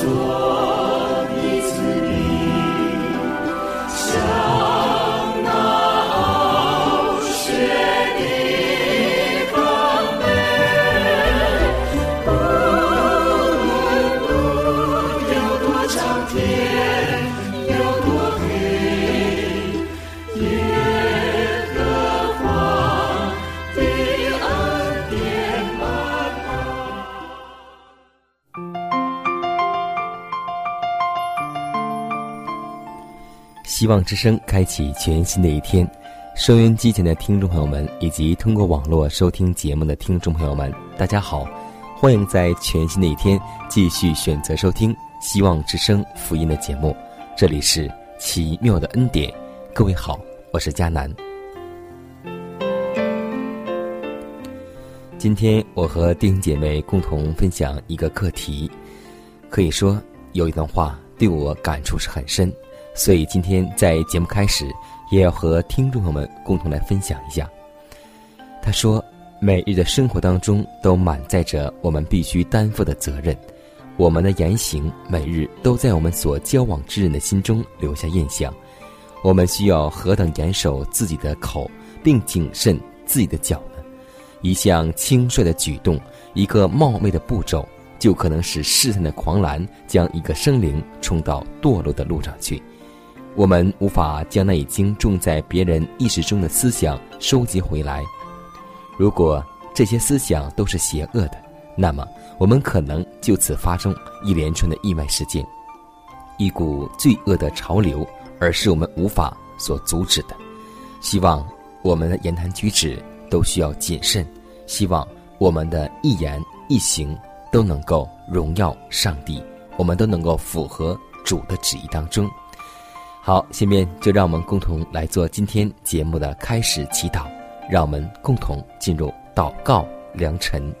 希望之声开启全新的一天，收音机前的听众朋友们，以及通过网络收听节目的听众朋友们，大家好，欢迎在全新的一天继续选择收听希望之声福音的节目。这里是奇妙的恩典，各位好，我是佳楠。今天我和弟兄姐妹共同分享一个课题，可以说有一段话对我感触是很深。所以今天在节目开始，也要和听众朋友们共同来分享一下。他说：“每日的生活当中都满载着我们必须担负的责任，我们的言行每日都在我们所交往之人的心中留下印象。我们需要何等严守自己的口，并谨慎自己的脚呢？一项轻率的举动，一个冒昧的步骤，就可能使试探的狂澜将一个生灵冲到堕落的路上去。”我们无法将那已经种在别人意识中的思想收集回来。如果这些思想都是邪恶的，那么我们可能就此发生一连串的意外事件，一股罪恶的潮流，而是我们无法所阻止的。希望我们的言谈举止都需要谨慎，希望我们的一言一行都能够荣耀上帝，我们都能够符合主的旨意当中。好，下面就让我们共同来做今天节目的开始祈祷。让我们共同进入祷告良辰。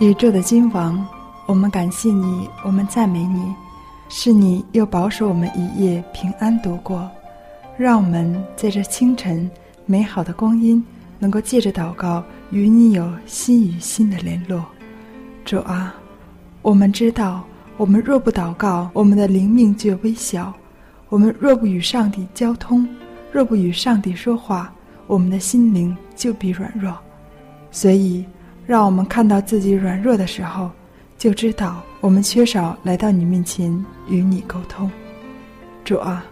宇宙的君王，我们感谢你，我们赞美你，是你又保守我们一夜平安度过，让我们在这清晨美好的光阴，能够借着祷告与你有心与心的联络。主啊，我们知道。我们若不祷告，我们的灵命就微小；我们若不与上帝交通，若不与上帝说话，我们的心灵就必软弱。所以，让我们看到自己软弱的时候，就知道我们缺少来到你面前与你沟通。主啊，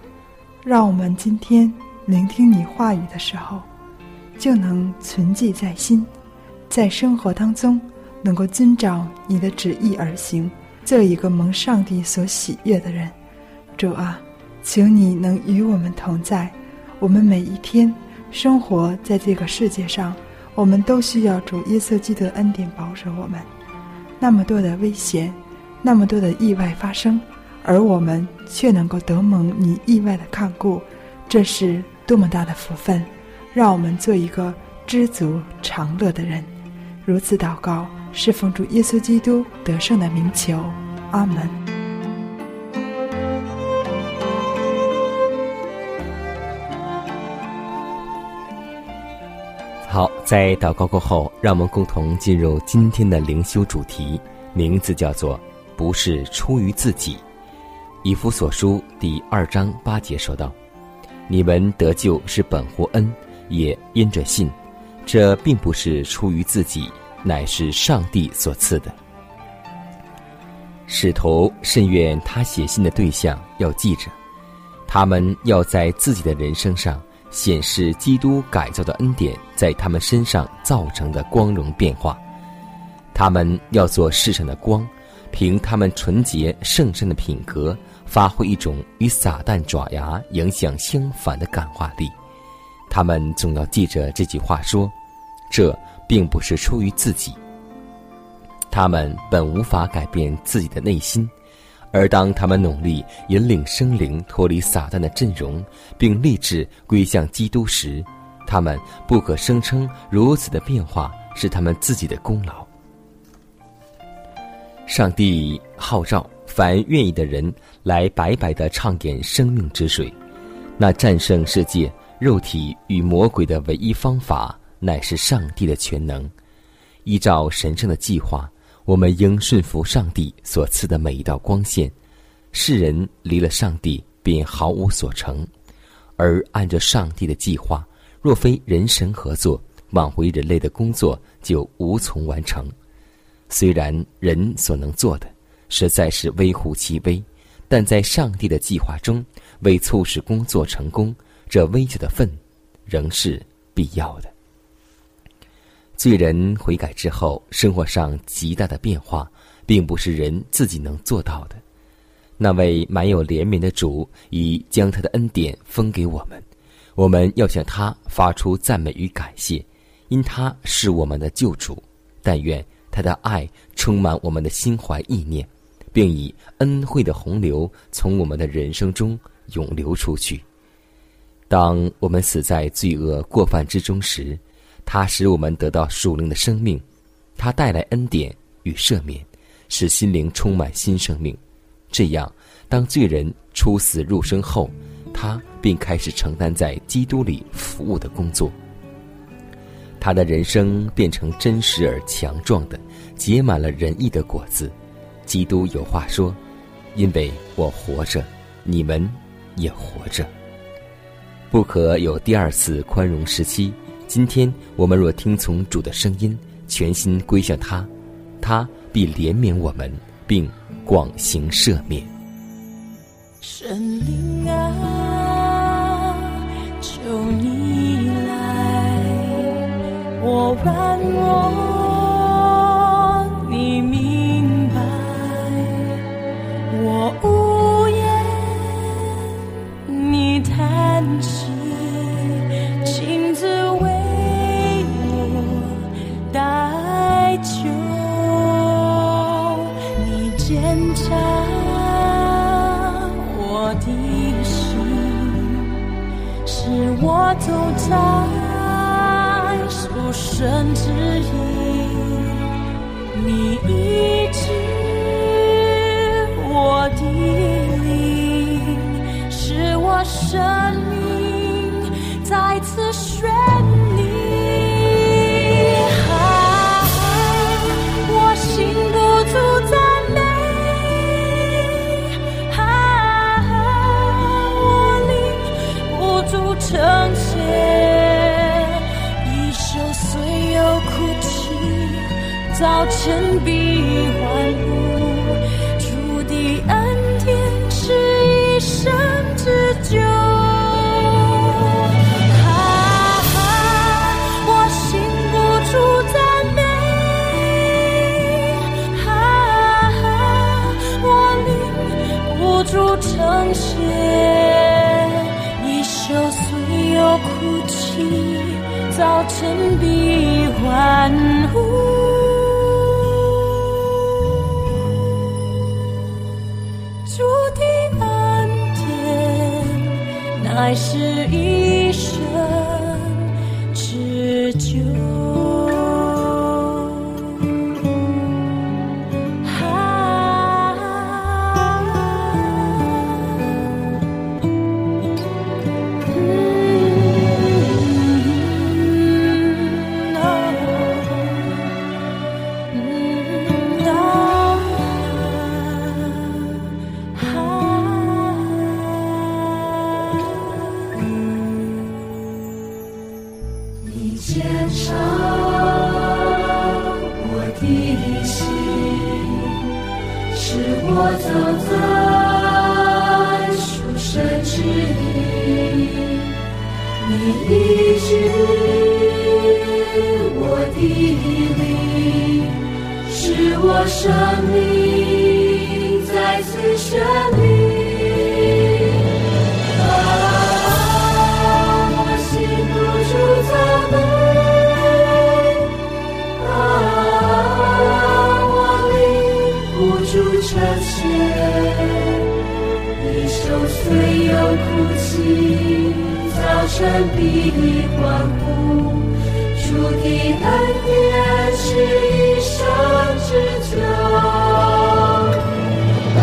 让我们今天聆听你话语的时候，就能存记在心，在生活当中能够遵照你的旨意而行。做一个蒙上帝所喜悦的人，主啊，请你能与我们同在。我们每一天生活在这个世界上，我们都需要主耶稣基督的恩典保守我们。那么多的危险，那么多的意外发生，而我们却能够得蒙你意外的看顾，这是多么大的福分！让我们做一个知足常乐的人。如此祷告。是奉主耶稣基督得胜的名求，阿门。好，在祷告过后，让我们共同进入今天的灵修主题，名字叫做“不是出于自己”。以弗所书第二章八节说道：“你们得救是本乎恩，也因着信，这并不是出于自己。”乃是上帝所赐的。使徒甚愿他写信的对象要记着，他们要在自己的人生上显示基督改造的恩典在他们身上造成的光荣变化。他们要做世上的光，凭他们纯洁圣善的品格，发挥一种与撒旦爪牙影响相反的感化力。他们总要记着这句话说：“这并不是出于自己。”他们本无法改变自己的内心，而当他们努力引领生灵脱离撒旦的阵容，并立志归向基督时，他们不可声称如此的变化是他们自己的功劳。上帝号召凡愿意的人来白白的畅饮生命之水，那战胜世界、肉体与魔鬼的唯一方法，乃是上帝的全能。依照神圣的计划，我们应顺服上帝所赐的每一道光线。世人离了上帝，便毫无所成；而按照上帝的计划，若非人神合作，挽回人类的工作就无从完成。虽然人所能做的实在是微乎其微，但在上帝的计划中，为促使工作成功，这微小的份仍是必要的。罪人悔改之后，生活上极大的变化，并不是人自己能做到的。那位满有怜悯的主已将他的恩典分给我们，我们要向他发出赞美与感谢，因他是我们的救主。但愿。他的爱充满我们的心怀意念，并以恩惠的洪流从我们的人生中涌流出去。当我们死在罪恶过犯之中时，他使我们得到属灵的生命，他带来恩典与赦免，使心灵充满新生命。这样，当罪人出死入生后，他便开始承担在基督里服务的工作。他的人生变成真实而强壮的，结满了仁义的果子。基督有话说：“因为我活着，你们也活着。不可有第二次宽容时期。今天我们若听从主的声音，全心归向他，他必怜悯我们，并广行赦免。”神灵啊，求你来。我软弱，我走在。神之意，你早晨必欢呼，主的恩典是一生之久。哈哈，我心不住赞美，哈哈，我灵不住称谢，一宿虽有哭泣，早晨必欢呼。爱是一生。我生命。的生命。啊，我心不住赞美，啊，我灵不住称谢。一生虽有哭泣，早晨必欢呼。的恩典是一生之久。啊，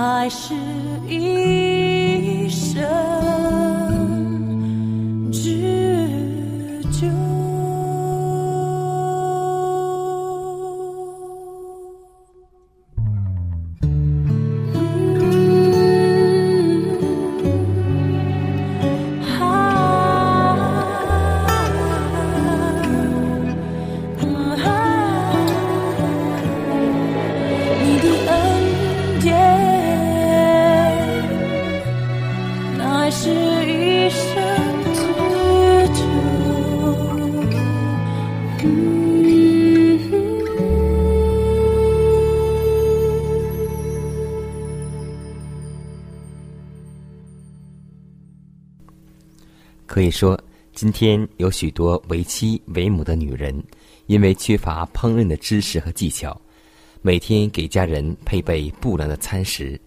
爱是一生。今天有许多为妻为母的女人，因为缺乏烹饪的知识和技巧，每天给家人配备不良的餐食，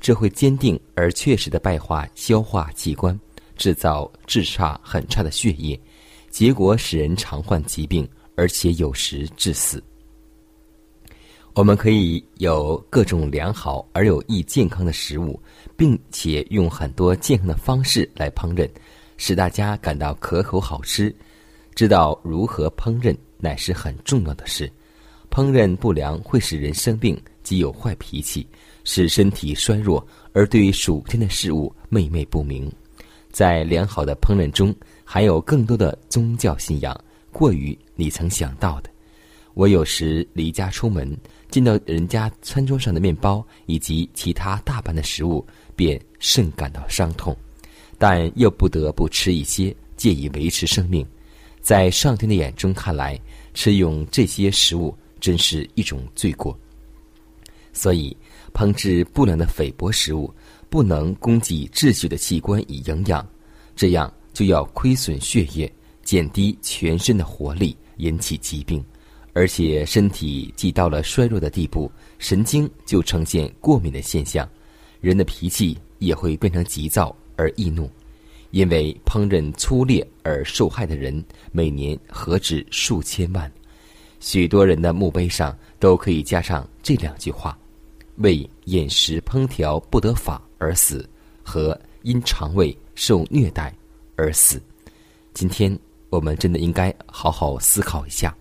这会坚定而确实的败坏消化器官，制造质差很差的血液，结果使人常患疾病，而且有时致死。我们可以有各种良好而有益健康的食物，并且用很多健康的方式来烹饪，使大家感到可口好吃。知道如何烹饪乃是很重要的事。烹饪不良会使人生病及有坏脾气，使身体衰弱，而对于属天的事物昧昧不明。在良好的烹饪中，含有更多的宗教信仰，过于你曾想到的。我有时离家出门，见到人家餐桌上的面包以及其他大半的食物，便甚感到伤痛，但又不得不吃一些，借以维持生命。在上天的眼中看来，吃用这些食物真是一种罪过。所以，烹制不良的菲薄食物，不能供给秩序的器官以营养，这样就要亏损血液，减低全身的活力，引起疾病。而且身体既到了衰弱的地步，神经就呈现过敏的现象，人的脾气也会变成急躁而易怒。因为烹饪粗劣而受害的人，每年何止数千万。许多人的墓碑上都可以加上这两句话：“为饮食烹调不得法而死”和“因肠胃受虐待而死”。今天我们真的应该好好思考一下。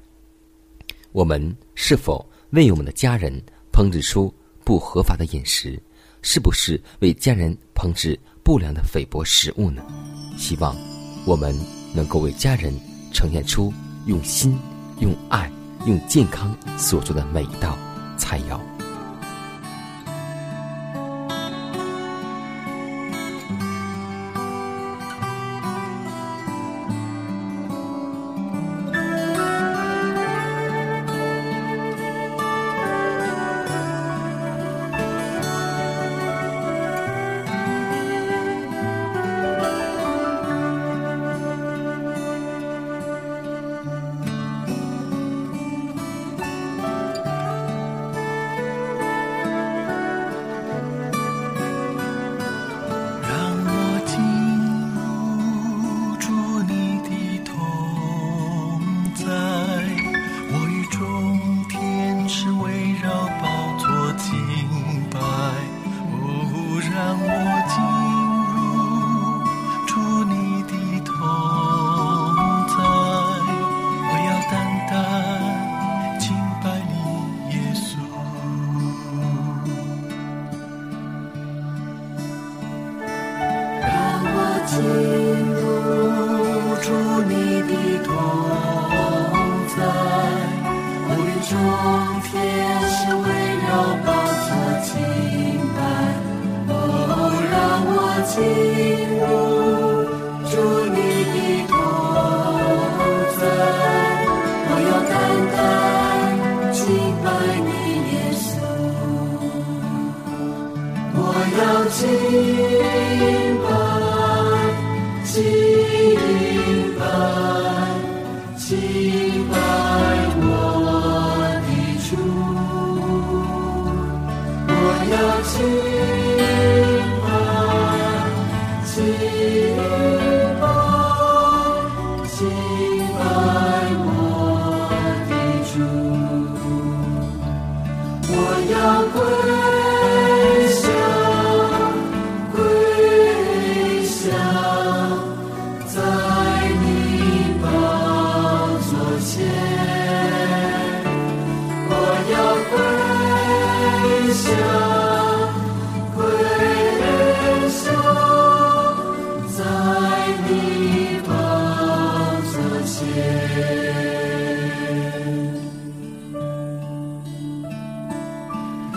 我们是否为我们的家人烹制出不合法的饮食？是不是为家人烹制不良的菲薄食物呢？希望我们能够为家人呈现出用心、用爱、用健康所做的每一道菜肴。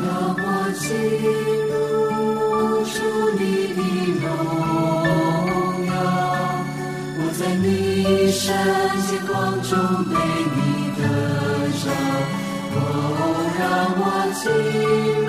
让我进入主你的荣耀，我在你圣洁光中被你得着，哦，让我进。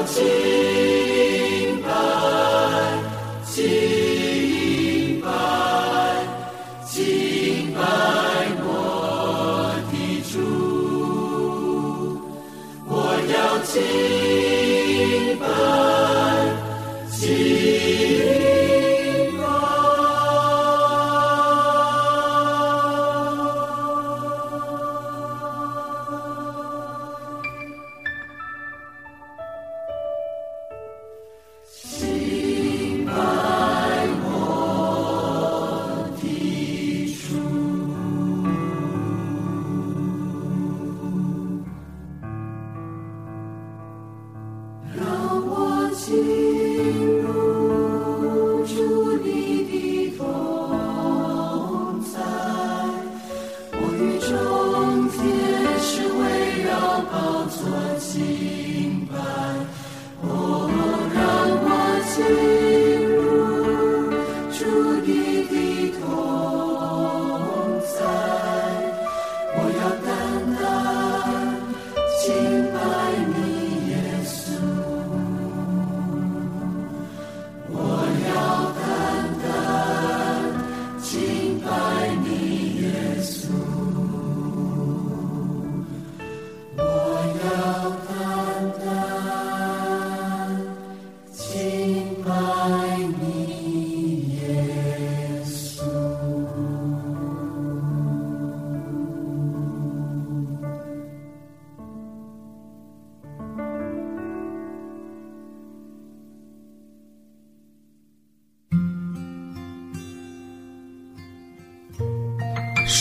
我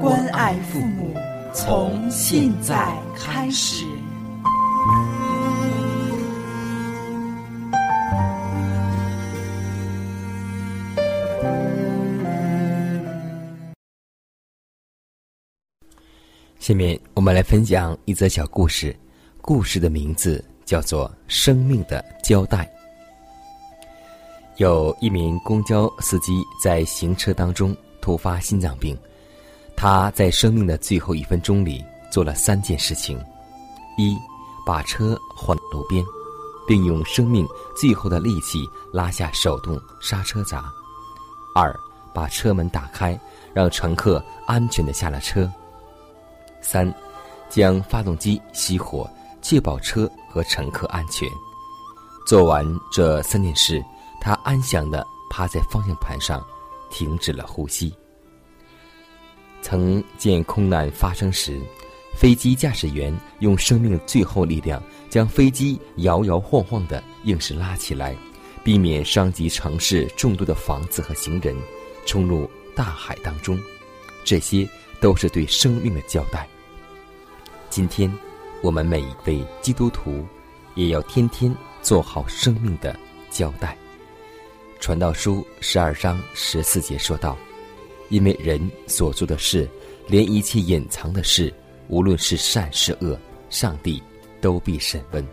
关爱父母，从现在开始。下面我们来分享一则小故事，故事的名字。叫做生命的交代。有一名公交司机在行车当中突发心脏病，他在生命的最后一分钟里做了三件事情：一，把车换路边，并用生命最后的力气拉下手动刹车闸；二，把车门打开，让乘客安全的下了车；三，将发动机熄火。确保车和乘客安全。做完这三件事，他安详地趴在方向盘上，停止了呼吸。曾见空难发生时，飞机驾驶员用生命最后力量将飞机摇摇晃晃地硬是拉起来，避免伤及城市众多的房子和行人，冲入大海当中。这些都是对生命的交代。今天。我们每一位基督徒，也要天天做好生命的交代。传道书十二章十四节说道：“因为人所做的事，连一切隐藏的事，无论是善是恶，上帝都必审问。”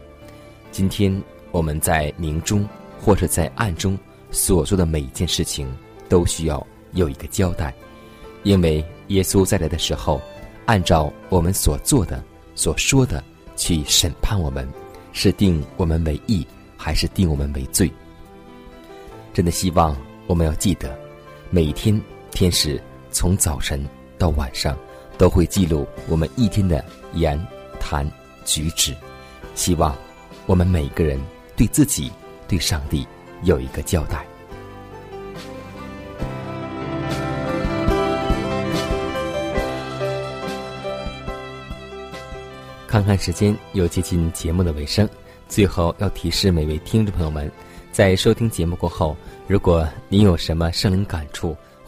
今天我们在明中或者在暗中所做的每一件事情，都需要有一个交代，因为耶稣再来的时候，按照我们所做的。所说的，去审判我们，是定我们为义，还是定我们为罪？真的希望我们要记得，每天天使从早晨到晚上，都会记录我们一天的言谈举止。希望我们每个人对自己、对上帝有一个交代。看看时间，又接近节目的尾声。最后要提示每位听众朋友们，在收听节目过后，如果您有什么生灵感触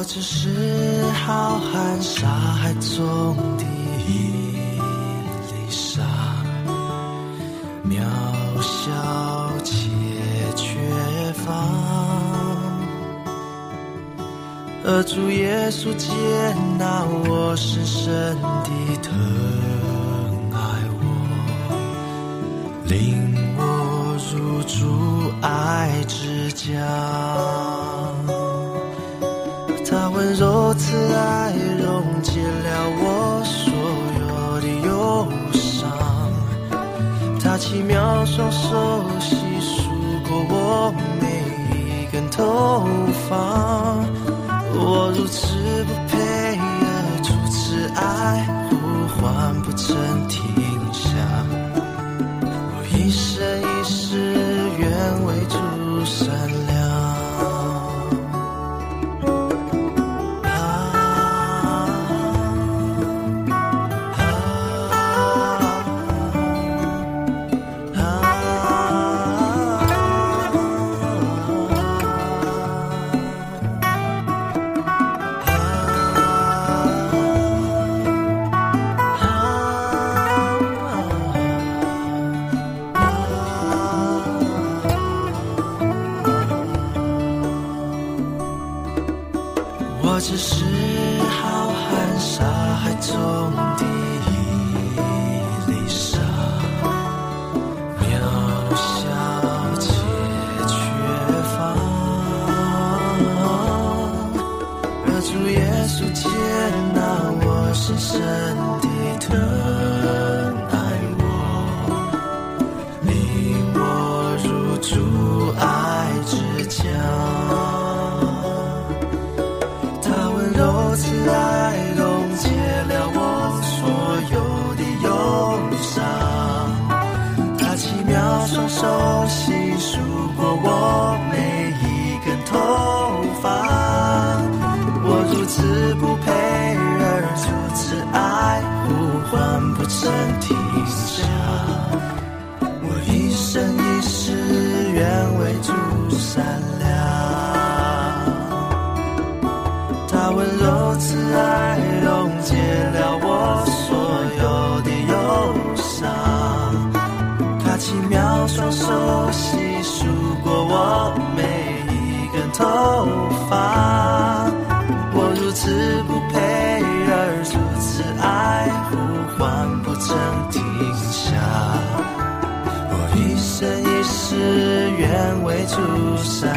我只是浩瀚沙海中的一粒沙，渺小且缺乏。而主耶稣接纳我深深的疼爱我，领我入主爱之家。温柔慈爱溶解了我所有的忧伤，他奇妙双手细数过我每一根头发。我如此不配，而主此爱呼唤不曾主耶稣接纳我深深的疼。细数过我每一根头发，我如此不配，而如此爱，呼唤不曾停下。我一生一世，愿为朱砂。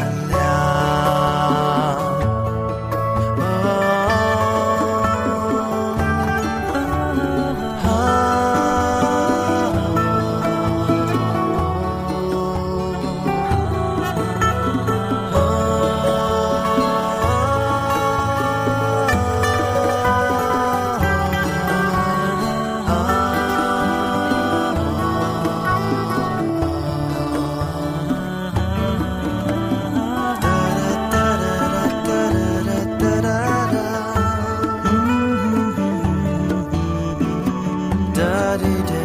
body day.